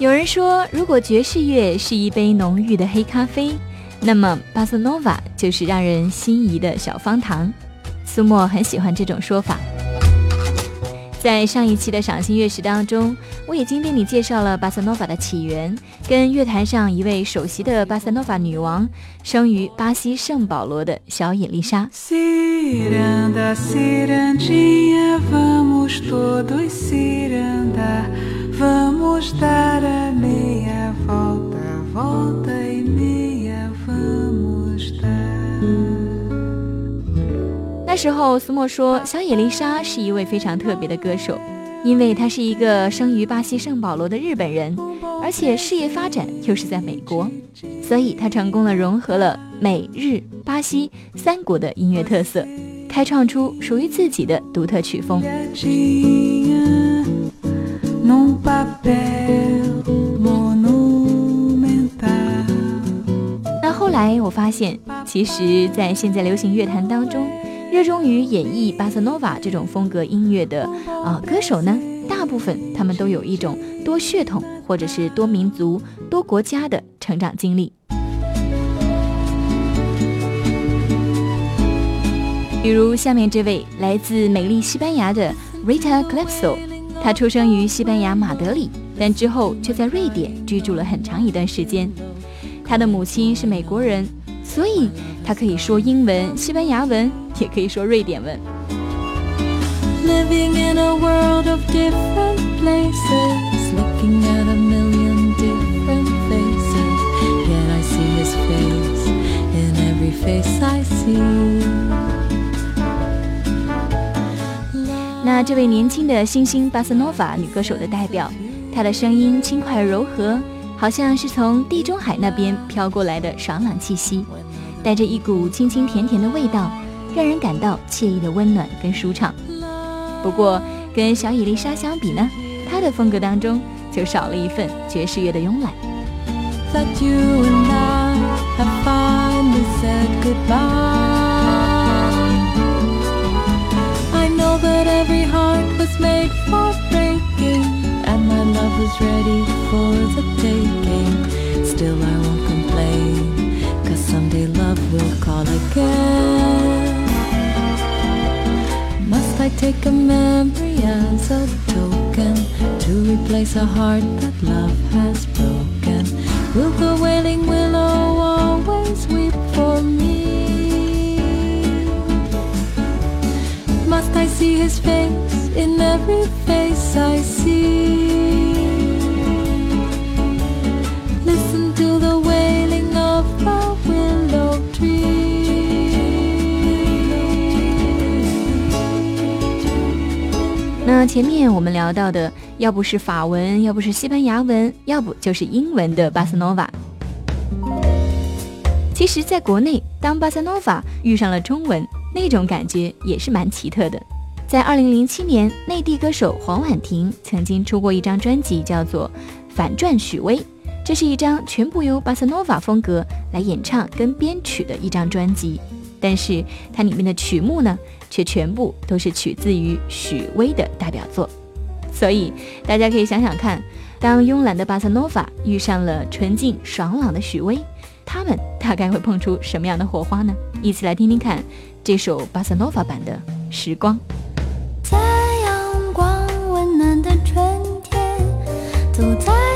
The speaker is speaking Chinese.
有人说，如果爵士乐是一杯浓郁的黑咖啡，那么巴塞诺瓦就是让人心仪的小方糖。苏沫很喜欢这种说法。在上一期的赏心乐史当中，我已经为你介绍了巴塞诺瓦的起源，跟乐坛上一位首席的巴塞诺瓦女王，生于巴西圣保罗的小野丽莎。那时候，苏沫说，小野丽莎是一位非常特别的歌手，因为她是一个生于巴西圣保罗的日本人，而且事业发展又是在美国，所以她成功的融合了美日巴西三国的音乐特色，开创出属于自己的独特曲风。那后来我发现，其实，在现在流行乐坛当中，热衷于演绎巴塞诺瓦这种风格音乐的啊歌手呢，大部分他们都有一种多血统或者是多民族、多国家的成长经历。比如下面这位来自美丽西班牙的 Rita Calypso，她出生于西班牙马德里，但之后却在瑞典居住了很长一段时间。她的母亲是美国人，所以她可以说英文、西班牙文。也可以说瑞典文。Living in a world of different places, looking at a million different faces, yet I see his face in every face I see. 那这位年轻的新兴巴塞诺瓦女歌手的代表，她的声音轻快柔和，好像是从地中海那边飘过来的爽朗气息，带着一股清清甜甜的味道。让人感到惬意的温暖跟舒畅。不过，跟小伊丽莎相比呢，她的风格当中就少了一份爵士乐的慵懒。I every heart was made for breaking, and my love was ready for the taking. Still, I won't complain, cause someday love will call again. Must I take a memory as a token to replace a heart that love has broken? Will the wailing willow see his face in every face I see? 那前面我们聊到的，要不是法文，要不是西班牙文，要不就是英文的巴塞诺瓦。其实，在国内，当巴塞诺瓦遇上了中文，那种感觉也是蛮奇特的。在二零零七年，内地歌手黄婉婷曾经出过一张专辑，叫做《反转许巍》，这是一张全部由巴塞诺瓦风格来演唱跟编曲的一张专辑。但是它里面的曲目呢，却全部都是取自于许巍的代表作，所以大家可以想想看，当慵懒的巴塞诺瓦遇上了纯净爽朗的许巍，他们大概会碰出什么样的火花呢？一起来听听看这首巴塞诺瓦版的《时光》。走在